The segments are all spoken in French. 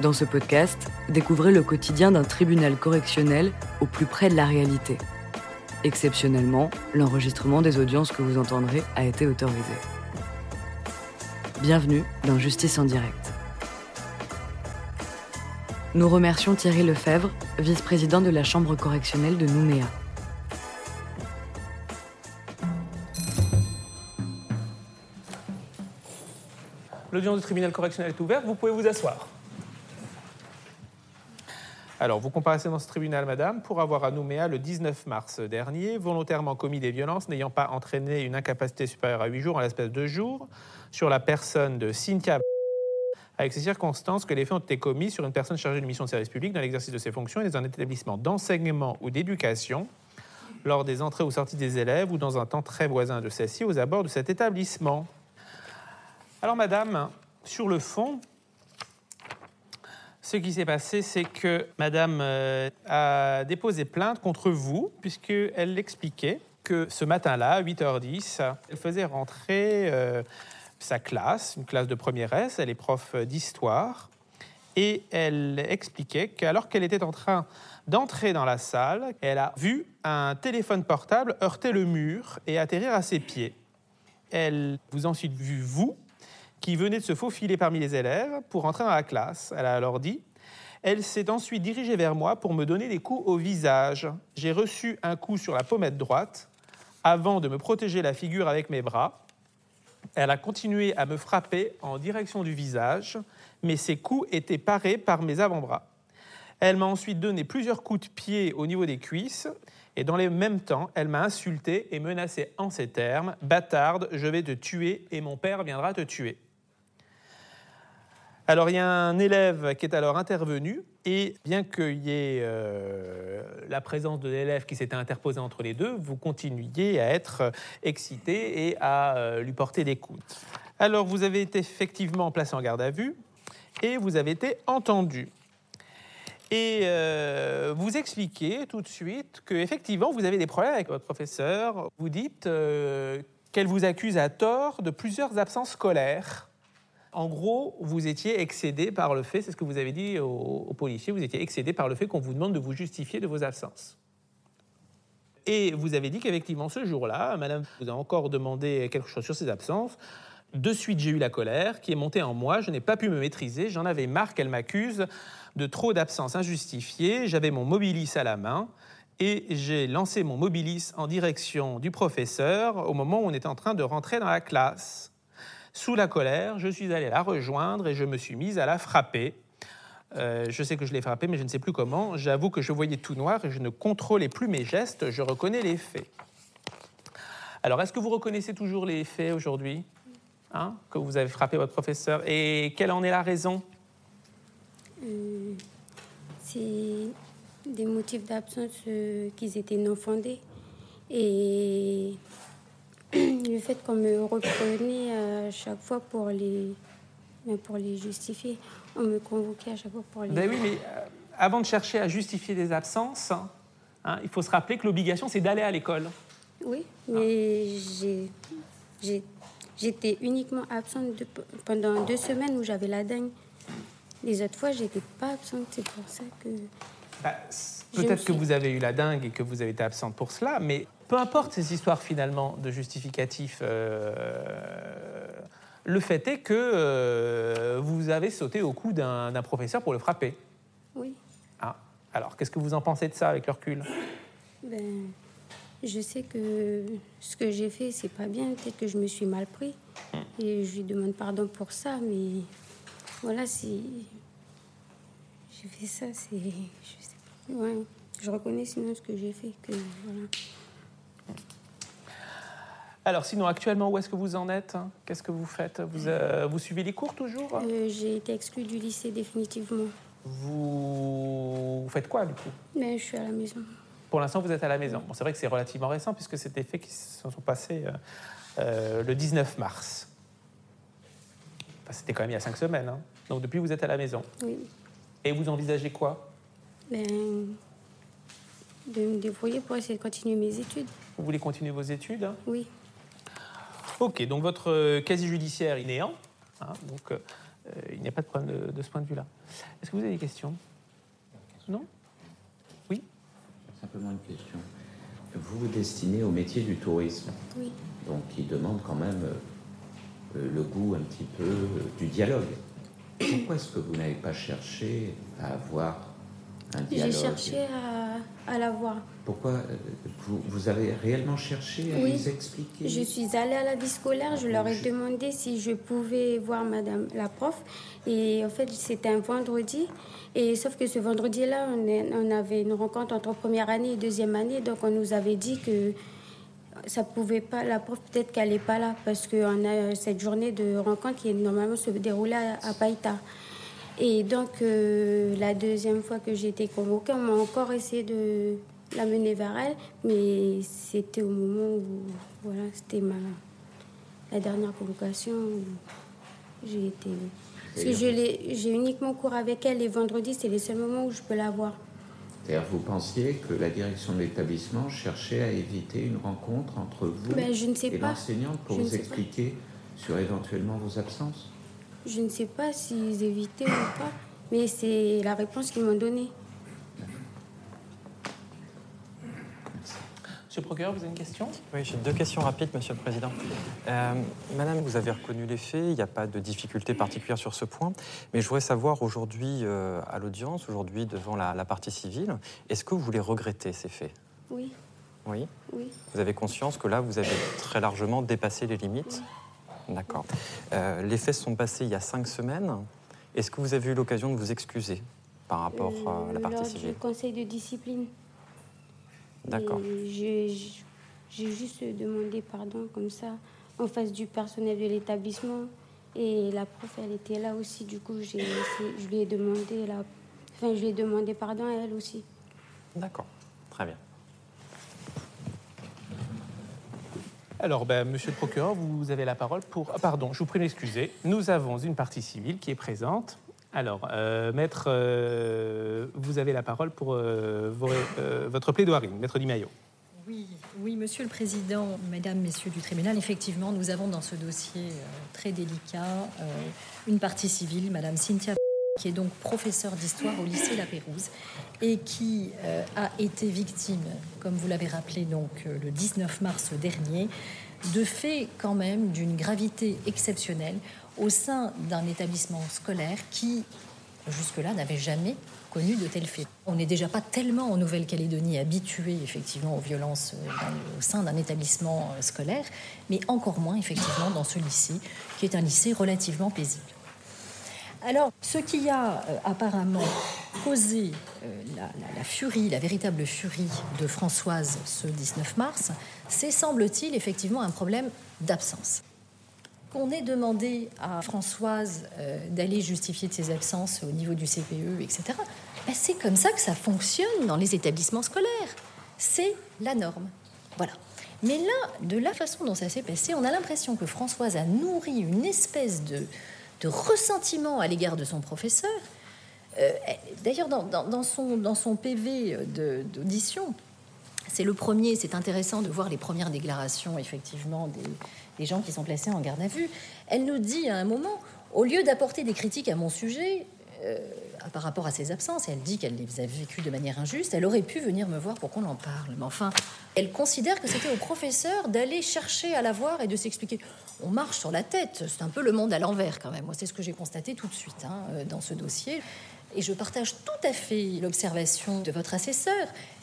Dans ce podcast, découvrez le quotidien d'un tribunal correctionnel au plus près de la réalité. Exceptionnellement, l'enregistrement des audiences que vous entendrez a été autorisé. Bienvenue dans Justice en direct. Nous remercions Thierry Lefebvre, vice-président de la Chambre correctionnelle de Nouméa. L'audience du tribunal correctionnel est ouverte, vous pouvez vous asseoir. Alors, vous comparaissez dans ce tribunal, madame, pour avoir à Nouméa, le 19 mars dernier, volontairement commis des violences n'ayant pas entraîné une incapacité supérieure à 8 jours en l'espèce de jours sur la personne de Cynthia avec ces circonstances que les faits ont été commis sur une personne chargée d'une mission de service public dans l'exercice de ses fonctions et dans un établissement d'enseignement ou d'éducation lors des entrées ou sorties des élèves ou dans un temps très voisin de celle-ci aux abords de cet établissement. Alors, madame, sur le fond, ce qui s'est passé, c'est que Madame euh, a déposé plainte contre vous, puisqu'elle l'expliquait que ce matin-là, à 8h10, elle faisait rentrer euh, sa classe, une classe de première S, elle est prof d'histoire, et elle expliquait qu'alors qu'elle était en train d'entrer dans la salle, elle a vu un téléphone portable heurter le mur et atterrir à ses pieds. Elle vous a ensuite vu, vous, qui venait de se faufiler parmi les élèves pour entrer dans la classe. Elle a alors dit Elle s'est ensuite dirigée vers moi pour me donner des coups au visage. J'ai reçu un coup sur la pommette droite avant de me protéger la figure avec mes bras. Elle a continué à me frapper en direction du visage, mais ses coups étaient parés par mes avant-bras. Elle m'a ensuite donné plusieurs coups de pied au niveau des cuisses et dans le même temps, elle m'a insulté et menacé en ces termes Bâtarde, je vais te tuer et mon père viendra te tuer. Alors il y a un élève qui est alors intervenu et bien qu'il y ait euh, la présence de l'élève qui s'était interposé entre les deux, vous continuiez à être excité et à euh, lui porter des coups. Alors vous avez été effectivement placé en garde à vue et vous avez été entendu. Et euh, vous expliquez tout de suite qu'effectivement vous avez des problèmes avec votre professeur. Vous dites qu'elle vous accuse à tort de plusieurs absences scolaires. En gros, vous étiez excédé par le fait, c'est ce que vous avez dit aux, policiers, vous étiez excédé par le fait qu'on vous demande de vous justifier de vos absences. Et vous avez dit qu'effectivement, ce jour-là, madame vous a encore demandé quelque chose sur ses absences. De suite, j'ai eu la colère qui est montée en moi. Je n'ai pas pu me maîtriser. J'en avais marre qu'elle m'accuse de trop d'absences injustifiées. J'avais mon mobilis à la main et j'ai lancé mon mobilis en direction du professeur au moment où on était en train de rentrer dans la classe. Sous la colère, je suis allé la rejoindre et je me suis mise à la frapper. Euh, je sais que je l'ai frappée, mais je ne sais plus comment. J'avoue que je voyais tout noir et je ne contrôlais plus mes gestes. Je reconnais les faits. Alors, est-ce que vous reconnaissez toujours les faits aujourd'hui hein, Que vous avez frappé votre professeur? Et quelle en est la raison? Euh, C'est des motifs d'absence euh, qui étaient non fondés. Et le fait qu'on me reprenait à chaque fois pour les, pour les justifier, on me convoquait à chaque fois pour les. Ben oui, mais euh, avant de chercher à justifier des absences, hein, il faut se rappeler que l'obligation, c'est d'aller à l'école. Oui, mais j'étais uniquement absente pendant deux semaines où j'avais la dingue. Les autres fois, j'étais pas absente, c'est pour ça que. Bah, peut-être que vous avez eu la dingue et que vous avez été absente pour cela, mais peu importe ces histoires finalement de justificatifs, euh, le fait est que euh, vous avez sauté au cou d'un professeur pour le frapper. Oui. Ah, alors qu'est-ce que vous en pensez de ça avec le recul? Ben, Je sais que ce que j'ai fait, c'est pas bien. Peut-être que je me suis mal pris. Hmm. Et je lui demande pardon pour ça, mais voilà, si j'ai fait ça, c'est. Je sais pas. Ouais. Je reconnais sinon ce que j'ai fait. Que, voilà. Alors sinon, actuellement, où est-ce que vous en êtes Qu'est-ce que vous faites? Vous, euh, vous, suivez les cours toujours? Euh, J'ai été exclue du lycée définitivement. Vous, faites quoi du coup? Mais Je suis à la maison. Pour l'instant, vous êtes à la maison. Bon, c'est vrai que c'est relativement récent puisque c'était faits qui se sont passés euh, le 19 mars. c'était quand même il y a cinq semaines. Hein. Donc depuis, vous êtes à la maison. Oui. Et vous envisagez quoi? Ben, De me débrouiller pour essayer de continuer mes études. Vous voulez continuer vos études Oui. Ok, donc votre euh, casier judiciaire est néant. Hein, donc, euh, il n'y a pas de problème de, ce point de vue-là. Est-ce que vous avez des questions? Non? Oui? Simplement une question. Vous vous destinez au métier du tourisme. Oui. Donc, qui demande quand même euh, le goût un petit peu euh, du dialogue. Pourquoi est-ce que vous n'avez pas cherché à avoir un dialogue J'ai cherché à, à l'avoir. Pourquoi euh, vous, vous, avez réellement cherché à oui. les expliquer Je suis allée à la vie scolaire, je leur ai demandé si je pouvais voir madame la prof. Et en fait, c'était un vendredi. Et sauf que ce vendredi-là, on, on, avait une rencontre entre première année et deuxième année. Donc, on nous avait dit que ça pouvait pas, la prof peut-être qu'elle n'est pas là parce qu'on a cette journée de rencontre qui normalement se déroulait à, à Païta. Et donc, euh, la deuxième fois que j'ai été convoquée, on m'a encore essayé de la mener vers elle, mais c'était au moment où, voilà, c'était ma, la dernière convocation où j'ai été. Parce que j'ai uniquement cours avec elle les vendredis, c'est les seuls moments où je peux la voir. C'est-à-dire, vous pensiez que la direction de l'établissement cherchait à éviter une rencontre entre vous ben, je ne sais et l'enseignante pour Je vous expliquer sur éventuellement vos absences? Je ne sais pas s'ils évitaient ou pas, mais c'est la réponse qu'ils m'ont donnée. Monsieur le procureur, vous avez une question? Oui, j'ai deux questions rapides, Monsieur le Président. Euh, Madame, vous avez reconnu les faits, il n'y a pas de difficulté particulière sur ce point, mais je voudrais savoir aujourd'hui euh, à l'audience, aujourd'hui devant la, la, partie civile, est-ce que vous voulez regretter ces faits? Oui. Oui? Oui. Vous avez conscience que là, vous avez très largement dépassé les limites? Oui. D'accord. Euh, les faits sont passés il y a cinq semaines. Est-ce que vous avez eu l'occasion de vous excuser par rapport à la partie lors civile conseil de discipline. D'accord. J'ai juste demandé pardon comme ça en face du personnel de l'établissement. Et la prof, elle était là aussi. Du coup, je lui ai demandé, la, enfin, je lui ai demandé pardon à elle aussi. D'accord. Très bien. Alors, ben, monsieur le procureur, vous avez la parole pour. Ah, pardon, je vous prie d'excuser. Nous avons une partie civile qui est présente. Alors, euh, maître, euh, vous avez la parole pour euh, votre plaidoirie, maître Di. Oui, oui, monsieur le président, mesdames, messieurs du tribunal, effectivement, nous avons dans ce dossier très délicat une partie civile, madame Cynthia qui est donc professeure d'histoire au lycée La Pérouse et qui euh, a été victime, comme vous l'avez rappelé donc euh, le 19 mars dernier, de faits quand même d'une gravité exceptionnelle au sein d'un établissement scolaire qui, jusque-là, n'avait jamais connu de tels faits. On n'est déjà pas tellement en Nouvelle-Calédonie habitué effectivement aux violences dans, au sein d'un établissement scolaire, mais encore moins effectivement dans ce lycée, qui est un lycée relativement paisible. Alors, ce qui a euh, apparemment causé euh, la, la, furie, la véritable furie de Françoise ce 19 mars, c'est, semble-t-il, effectivement un problème d'absence. Qu'on ait demandé à Françoise euh, d'aller justifier de ses absences au niveau du CPE, etc., ben c'est comme ça que ça fonctionne dans les établissements scolaires. C'est la norme. Voilà. Mais là, de la façon dont ça s'est passé, on a l'impression que Françoise a nourri une espèce de, de ressentiment à l'égard de son professeur. Euh, D'ailleurs, dans, son, dans son PV d'audition, c'est le premier, c'est intéressant de voir les premières déclarations, effectivement, des, des, gens qui sont placés en garde à vue. Elle nous dit à un moment, au lieu d'apporter des critiques à mon sujet, euh, par rapport à ses absences, et elle dit qu'elle les a vécues de manière injuste, elle aurait pu venir me voir pour qu'on en parle. Mais enfin, elle considère que c'était au professeur d'aller chercher à la voir et de s'expliquer. On marche sur la tête, c'est un peu le monde à l'envers quand même. Moi, c'est ce que j'ai constaté tout de suite hein, dans ce dossier. Et je partage tout à fait l'observation de votre assesseur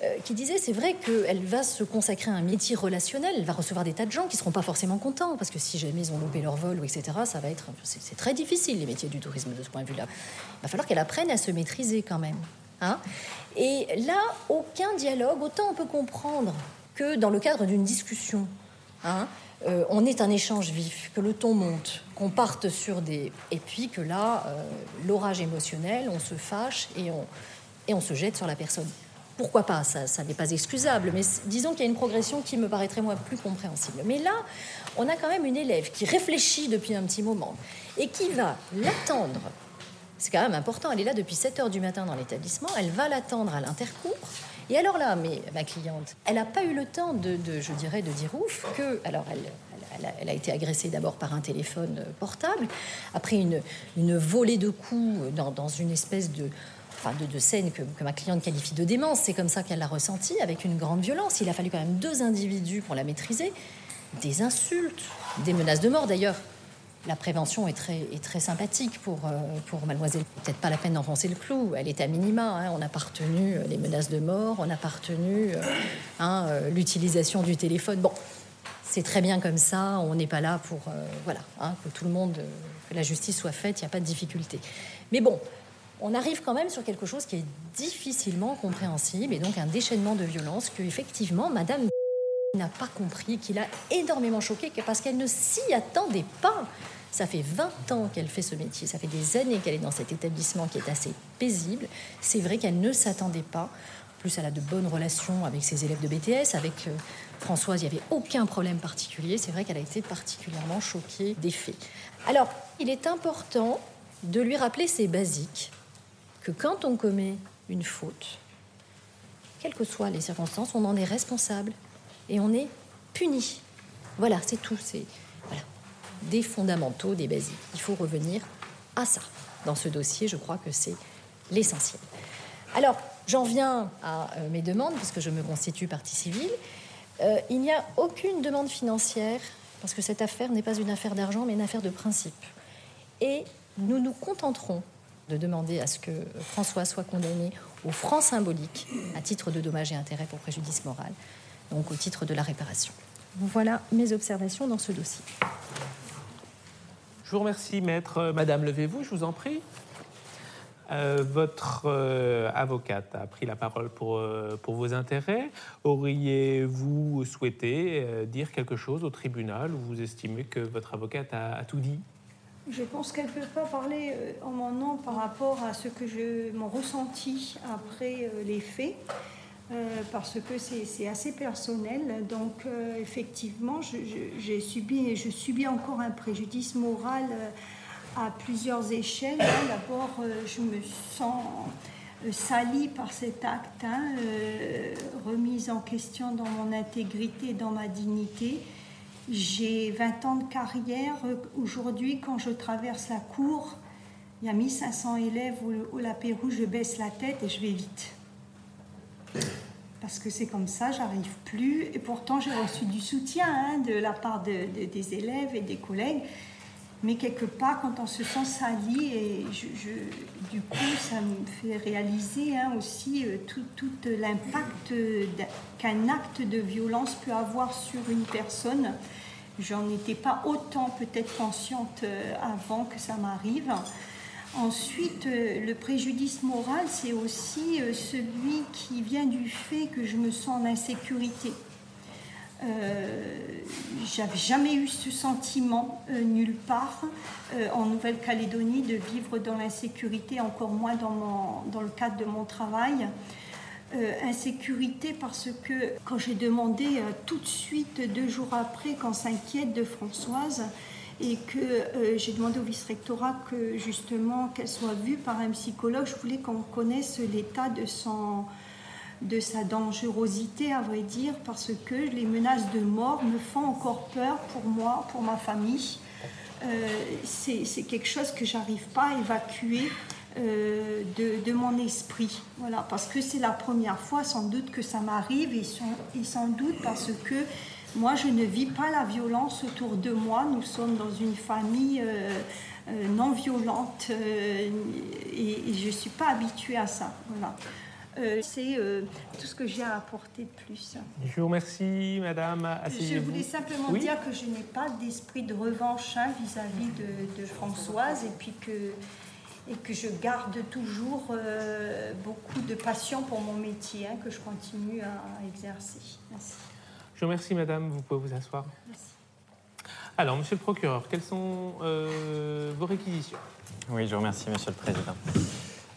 euh, qui disait c'est vrai qu'elle va se consacrer à un métier relationnel, elle va recevoir des tas de gens qui ne seront pas forcément contents parce que si jamais ils ont loupé leur vol, etc., ça va être. C'est très difficile les métiers du tourisme de ce point de vue-là. Il va falloir qu'elle apprenne à se maîtriser quand même. Hein Et là, aucun dialogue, autant on peut comprendre que dans le cadre d'une discussion, hein, euh, on est un échange vif, que le ton monte, qu'on parte sur des... Et puis que là, euh, l'orage émotionnel, on se fâche et on, et on se jette sur la personne. Pourquoi pas Ça, ça n'est pas excusable, mais disons qu'il y a une progression qui me paraîtrait moi plus compréhensible. Mais là, on a quand même une élève qui réfléchit depuis un petit moment et qui va l'attendre. C'est quand même important, elle est là depuis 7 heures du matin dans l'établissement, elle va l'attendre à l'intercours. Et alors là, mais ma cliente, elle n'a pas eu le temps de, je dirais, de dire ouf que, alors elle, elle a, été agressée d'abord par un téléphone portable, après une, une volée de coups dans, une espèce de, enfin de, de, scène que, que, ma cliente qualifie de démence. C'est comme ça qu'elle l'a ressenti, avec une grande violence. Il a fallu quand même deux individus pour la maîtriser. Des insultes, des menaces de mort d'ailleurs la prévention est très, sympathique pour, euh, pour mademoiselle. Peut-être pas la peine d'enfoncer le clou, elle est à minima. Hein. On a partenu les menaces de mort, on a partenu euh, hein, euh, l'utilisation du téléphone. Bon, c'est très bien comme ça, on n'est pas là pour voilà, hein, que tout le monde, que la justice soit faite, il n'y a pas de difficulté. Mais bon, on arrive quand même sur quelque chose qui est difficilement compréhensible et donc un déchaînement de violence que effectivement Madame n'a pas compris, qu'il a énormément choqué parce qu'elle ne s'y attendait pas. Ça fait 20 ans qu'elle fait ce métier, ça fait des années qu'elle est dans cet établissement qui est assez paisible. C'est vrai qu'elle ne s'attendait pas. En plus, elle a de bonnes relations avec ses élèves de BTS, avec euh, Françoise, il n'y avait aucun problème particulier. C'est vrai qu'elle a été particulièrement choquée des faits. Alors, il est important de lui rappeler ces basiques, que quand on commet une faute, quelles que soient les circonstances, on en est responsable et on est puni. Voilà, c'est tout. C'est des fondamentaux, des basiques. Il faut revenir à ça. Dans ce dossier, je crois que c'est l'essentiel. Alors, j'en viens à euh, mes demandes, puisque je me constitue partie civile. Euh, il n'y a aucune demande financière, parce que cette affaire n'est pas une affaire d'argent, mais une affaire de principe. Et nous nous contenterons de demander à ce que François soit condamné au franc symbolique à titre de dommages et intérêts pour préjudice moral, donc au titre de la réparation. Voilà mes observations dans ce dossier. Je vous remercie, maître. Madame, levez-vous, je vous en prie. Euh, votre euh, avocate a pris la parole pour, euh, pour vos intérêts. Auriez-vous souhaité dire quelque chose au tribunal ou vous estimez que votre avocate a, tout dit? Je pense qu'elle ne peut pas parler en mon nom par rapport à ce que je m'en ressenti après les faits. Euh, parce que c'est assez personnel. Donc, euh, effectivement, j'ai subi je subis encore un préjudice moral euh, à plusieurs échelles. Hein. D'abord, je me sens salie par cet acte, hein, remise en question dans mon intégrité, dans ma dignité. J'ai 20 ans de carrière. Aujourd'hui, quand je traverse la cour, il y a 1500 élèves au, au je baisse la tête et je vais vite parce que c'est comme ça, j'arrive plus. Et pourtant, j'ai reçu du soutien hein, de la part des élèves et des collègues. Mais quelque part, quand on se sent sali, du coup, ça me fait réaliser hein, aussi euh, tout, l'impact qu'un acte de violence peut avoir sur une personne. J'en étais pas autant peut-être consciente euh, avant que ça m'arrive. Ensuite, euh, le préjudice moral, c'est aussi euh, celui qui vient du fait que je me sens en insécurité. Euh, J'avais jamais eu ce sentiment nulle part en Nouvelle-Calédonie de vivre dans l'insécurité, encore moins dans, le cadre de mon travail. insécurité parce que quand j'ai demandé tout de suite, deux jours après, qu'on s'inquiète de Françoise, et que euh, j'ai demandé au vice-rectorat que justement qu'elle soit vue par un psychologue. Je voulais qu'on connaisse l'état de son de sa dangerosité, à vrai dire, parce que les menaces de mort me font encore peur pour moi, pour ma famille. Euh, c'est quelque chose que j'arrive pas à évacuer euh, de, de, mon esprit. Voilà, parce que c'est la première fois sans doute que ça m'arrive et, et, sans doute parce que moi, je ne vis pas la violence autour de moi. Nous sommes dans une famille euh, euh, non violente euh, et, je ne suis pas habituée à ça. Voilà. c'est tout ce que j'ai à apporter de plus. Je vous remercie, Madame. Je voulais simplement dire que je n'ai pas d'esprit de revanche hein, vis-à-vis de, Françoise et puis que, et que je garde toujours beaucoup de passion pour mon métier hein, que je continue à exercer. Merci. Je vous remercie, madame. Vous pouvez vous asseoir. Merci. Alors, monsieur le procureur, quelles sont euh, vos réquisitions? Oui, je vous remercie, monsieur le président.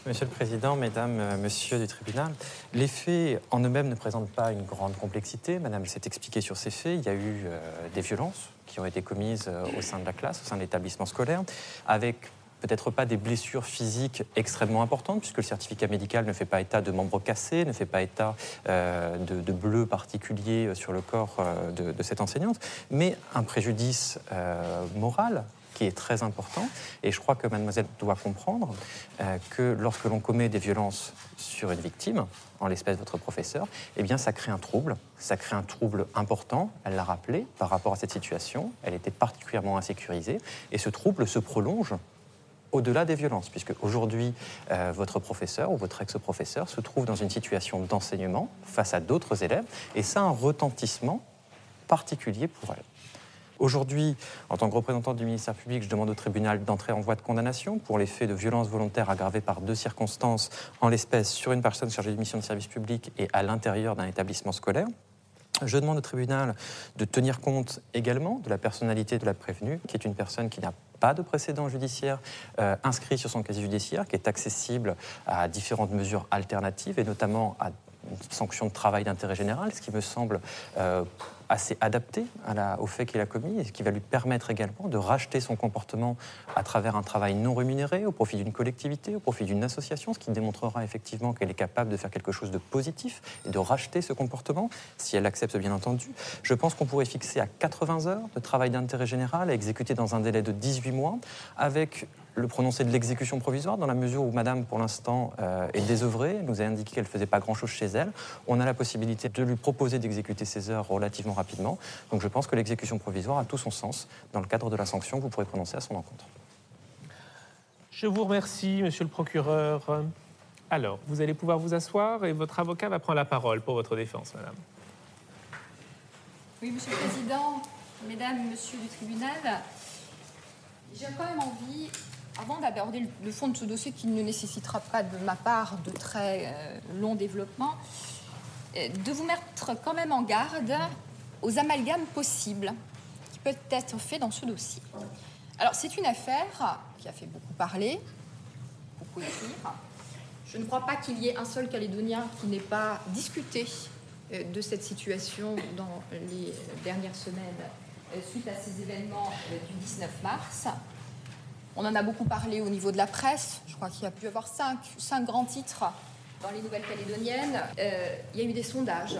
Monsieur le Président, Mesdames, euh, Monsieur du tribunal, les faits en eux-mêmes ne présentent pas une grande complexité. Madame s'est expliquée sur ces faits. Il y a eu euh, des violences qui ont été commises au sein de la classe, au sein de l'établissement scolaire, avec peut-être pas des blessures physiques extrêmement importantes, puisque le certificat médical ne fait pas état de membres cassés, ne fait pas état euh, de, de, bleus particuliers sur le corps euh, de, cette enseignante, mais un préjudice euh, moral qui est très important. Et je crois que mademoiselle doit comprendre que lorsque l'on commet des violences sur une victime, en l'espèce votre professeur, eh bien ça crée un trouble, ça crée un trouble important, elle l'a rappelé, par rapport à cette situation, elle était particulièrement insécurisée, et ce trouble se prolonge au-delà des violences, puisque aujourd'hui, euh, votre professeur ou votre ex-professeur se trouve dans une situation d'enseignement face à d'autres élèves, et ça a un retentissement particulier pour elle. Aujourd'hui, en tant que représentant du ministère public, je demande au tribunal d'entrer en voie de condamnation pour les faits de violence volontaire aggravés par deux circonstances, en l'espèce sur une personne chargée de mission de service public et à l'intérieur d'un établissement scolaire. Je demande au tribunal de tenir compte également de la personnalité de la prévenue, qui est une personne qui n'a pas de précédent judiciaire euh, inscrit sur son casier judiciaire, qui est accessible à différentes mesures alternatives et notamment à une sanction de travail d'intérêt général, ce qui me semble euh, assez adapté au fait qu'il a commis et ce qui va lui permettre également de racheter son comportement à travers un travail non rémunéré au profit d'une collectivité, au profit d'une association, ce qui démontrera effectivement qu'elle est capable de faire quelque chose de positif et de racheter ce comportement, si elle l'accepte bien entendu. Je pense qu'on pourrait fixer à 80 heures de travail d'intérêt général à exécuter dans un délai de 18 mois avec le prononcé de l'exécution provisoire, dans la mesure où Madame, pour l'instant, euh, est désœuvrée, nous a indiqué qu'elle ne faisait pas grand-chose chez elle. On a la possibilité de lui proposer d'exécuter ses heures relativement rapidement. Donc je pense que l'exécution provisoire a tout son sens dans le cadre de la sanction que vous pourrez prononcer à son encontre. Je vous remercie, Monsieur le procureur. Alors, vous allez pouvoir vous asseoir et votre avocat va prendre la parole pour votre défense, Madame. Oui, Monsieur le Président, Mesdames, Monsieur du tribunal, j'ai quand même envie avant d'aborder le fond de ce dossier qui ne nécessitera pas de ma part de très euh, long développement, euh, de vous mettre quand même en garde aux amalgames possibles qui peuvent être faits dans ce dossier. Alors c'est une affaire qui a fait beaucoup parler, beaucoup écrire. Je ne crois pas qu'il y ait un seul Calédonien qui n'ait pas discuté euh, de cette situation dans les dernières semaines suite à ces événements du 19 mars. On en a beaucoup parlé au niveau de la presse. Je crois qu'il y a pu y avoir cinq, grands titres dans les Nouvelles-Calédoniennes. Euh, il y a eu des sondages.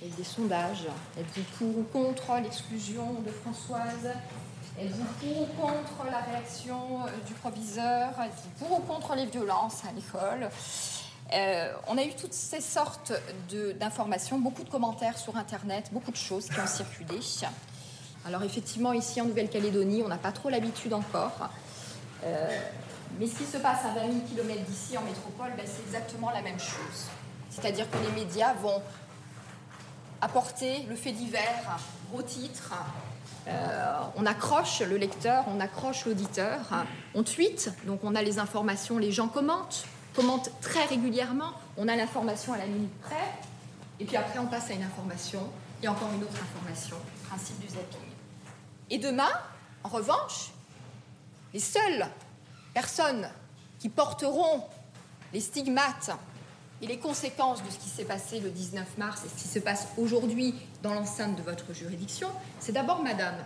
Il y a eu des sondages. Êtes-vous pour ou contre l'exclusion de Françoise Êtes-vous pour ou contre la réaction euh, du proviseur Êtes-vous pour ou contre les violences à l'école euh, on a eu toutes ces sortes d'informations, beaucoup de commentaires sur Internet, beaucoup de choses qui ont circulé. Alors effectivement, ici en Nouvelle-Calédonie, on n'a pas trop l'habitude encore. Euh, mais ce qui se passe à 20 000 km d'ici, en métropole, ben, c'est exactement la même chose. C'est-à-dire que les médias vont apporter le fait divers au titre. Euh, on accroche le lecteur, on accroche l'auditeur, on tweet, donc on a les informations, les gens commentent, commentent très régulièrement, on a l'information à la minute près, et puis après on passe à une information, et encore une autre information, principe du zapping. Et demain, en revanche, les seules personnes qui porteront les stigmates et les conséquences de ce qui s'est passé le 19 mars et ce qui se passe aujourd'hui dans l'enceinte de votre juridiction, c'est d'abord Madame,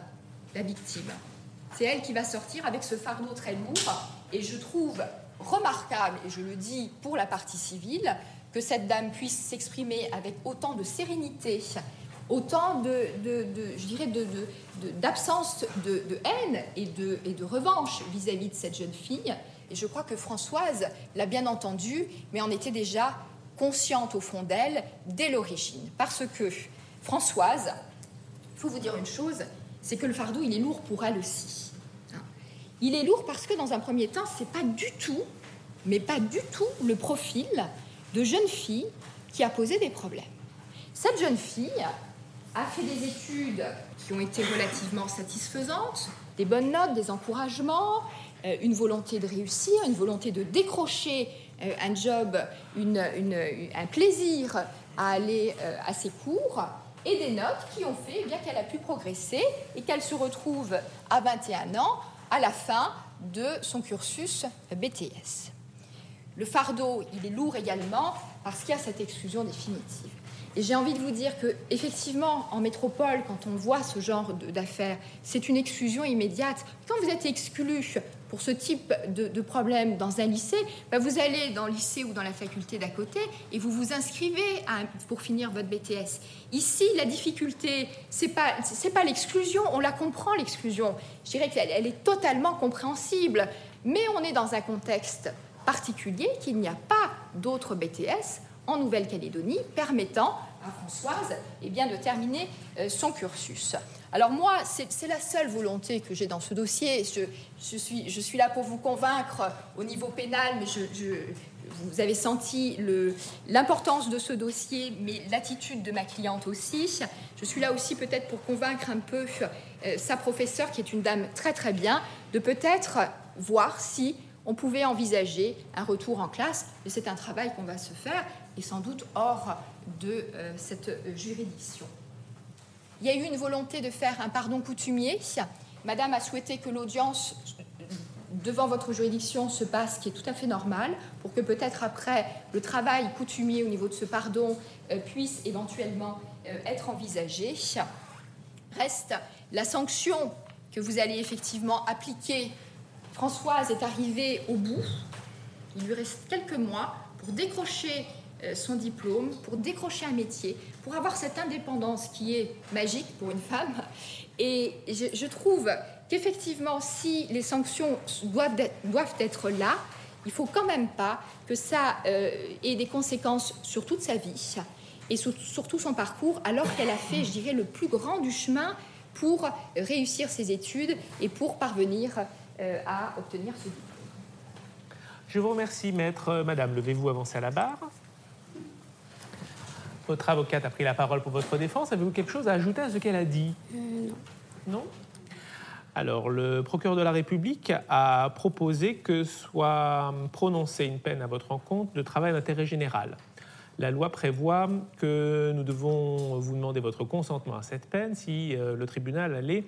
la victime. C'est elle qui va sortir avec ce fardeau très lourd. Et je trouve remarquable, et je le dis pour la partie civile, que cette dame puisse s'exprimer avec autant de sérénité autant de, je dirais, d'absence de, haine et de, revanche vis-à-vis de cette jeune fille. Et je crois que Françoise l'a bien entendu, mais en était déjà consciente au fond d'elle dès l'origine. Parce que Françoise, il faut vous dire une chose, c'est que le fardeau, il est lourd pour elle aussi. Hein. Il est lourd parce que dans un premier temps, c'est pas du tout, mais pas du tout le profil de jeune fille qui a posé des problèmes. Cette jeune fille, a fait des études qui ont été relativement satisfaisantes, des bonnes notes, des encouragements, euh, une volonté de réussir, une volonté de décrocher euh, un job, un plaisir à aller euh, à ses cours, et des notes qui ont fait eh bien qu'elle a pu progresser et qu'elle se retrouve à 21 ans à la fin de son cursus BTS. Le fardeau, il est lourd également parce qu'il y a cette exclusion définitive. J'ai envie de vous dire que, effectivement, en métropole, quand on voit ce genre d'affaires, c'est une exclusion immédiate. Quand vous êtes exclu pour ce type de, problème dans un lycée, bah, vous allez dans le lycée ou dans la faculté d'à côté et vous vous inscrivez pour finir votre BTS. Ici, la difficulté, c'est pas pas l'exclusion, on la comprend l'exclusion. Je dirais qu'elle elle est totalement compréhensible, mais on est dans un contexte particulier qu'il n'y a pas d'autres BTS en Nouvelle-Calédonie permettant à Françoise eh bien, de terminer euh, son cursus. Alors moi, c'est la seule volonté que j'ai dans ce dossier. Je, suis, je, suis, là pour vous convaincre au niveau pénal, mais je, vous avez senti l'importance de ce dossier, mais l'attitude de ma cliente aussi. Je suis là aussi peut-être pour convaincre un peu euh, sa professeure, qui est une dame très très bien, de peut-être voir si on pouvait envisager un retour en classe. Et c'est un travail qu'on va se faire, et sans doute hors de euh, cette juridiction. Il y a eu une volonté de faire un pardon coutumier. Madame a souhaité que l'audience devant votre juridiction se passe, ce qui est tout à fait normal, pour que peut-être après le travail coutumier au niveau de ce pardon euh, puisse éventuellement euh, être envisagé. Reste la sanction que vous allez effectivement appliquer. Françoise est arrivée au bout. Il lui reste quelques mois pour décrocher euh, son diplôme, pour décrocher un métier, pour avoir cette indépendance qui est magique pour une femme. Et je, trouve qu'effectivement, si les sanctions doivent être, doivent être là, il faut quand même pas que ça euh, ait des conséquences sur toute sa vie et sur, tout son parcours, alors qu'elle a fait, je dirais, le plus grand du chemin pour réussir ses études et pour parvenir à obtenir ce diplôme. Je vous remercie, maître. Madame, levez-vous avancer à la barre. Votre avocate a pris la parole pour votre défense. Avez-vous quelque chose à ajouter à ce qu'elle a dit? Euh, Non. Non? Alors, le procureur de la République a proposé que soit prononcée une peine à votre encontre de travail d'intérêt général. La loi prévoit que nous devons vous demander votre consentement à cette peine si euh, le tribunal allait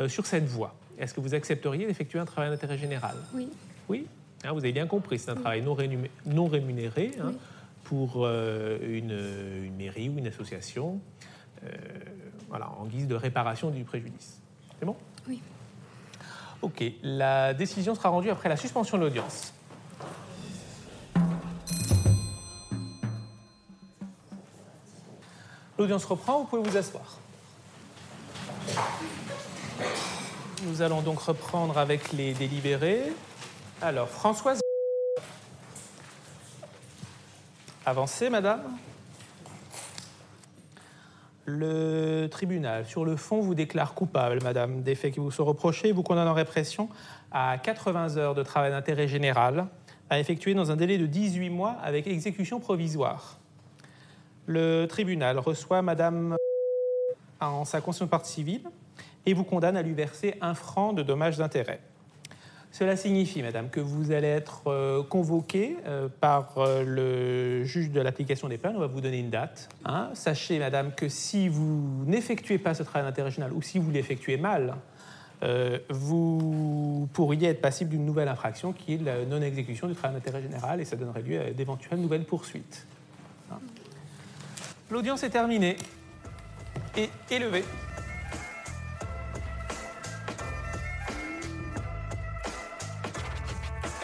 euh, sur cette voie. Est-ce que vous accepteriez d'effectuer un travail d'intérêt général? Oui. Oui? Hein, Vous avez bien compris, c'est un travail non, rémunéré. Hein pour euh, une, mairie ou une association, euh, voilà, en guise de réparation du préjudice. C'est bon? Oui. Ok, la décision sera rendue après la suspension de l'audience. L'audience reprend, vous pouvez vous asseoir. Nous allons donc reprendre avec les délibérés. Alors, Françoise. Avancez, madame. Le tribunal, sur le fond, vous déclare coupable, madame, des faits qui vous sont reprochés et vous condamne en répression à 80 heures de travail d'intérêt général à effectuer dans un délai de 18 mois avec exécution provisoire. Le tribunal reçoit madame en sa conscience partie civile et vous condamne à lui verser un franc de dommages d'intérêt. Cela signifie, madame, que vous allez être euh, convoqué euh, par euh, le juge de l'application des peines. On va vous donner une date. Hein. Sachez, madame, que si vous n'effectuez pas ce travail d'intérêt général ou si vous l'effectuez mal, vous pourriez être passible d'une nouvelle infraction qui est la non-exécution du travail d'intérêt général et ça donnerait lieu à d'éventuelles nouvelles poursuites. Hein. L'audience est terminée et élevée.